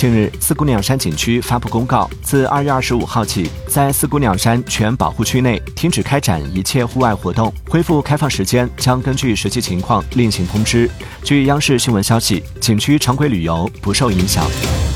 近日四姑娘山景区发布公告自二月二十五号起在四姑娘山全保护区内停止开展一切户外活动恢复开放时间将根据实际情况另行通知。据央视新闻消息景区常规旅游不受影响。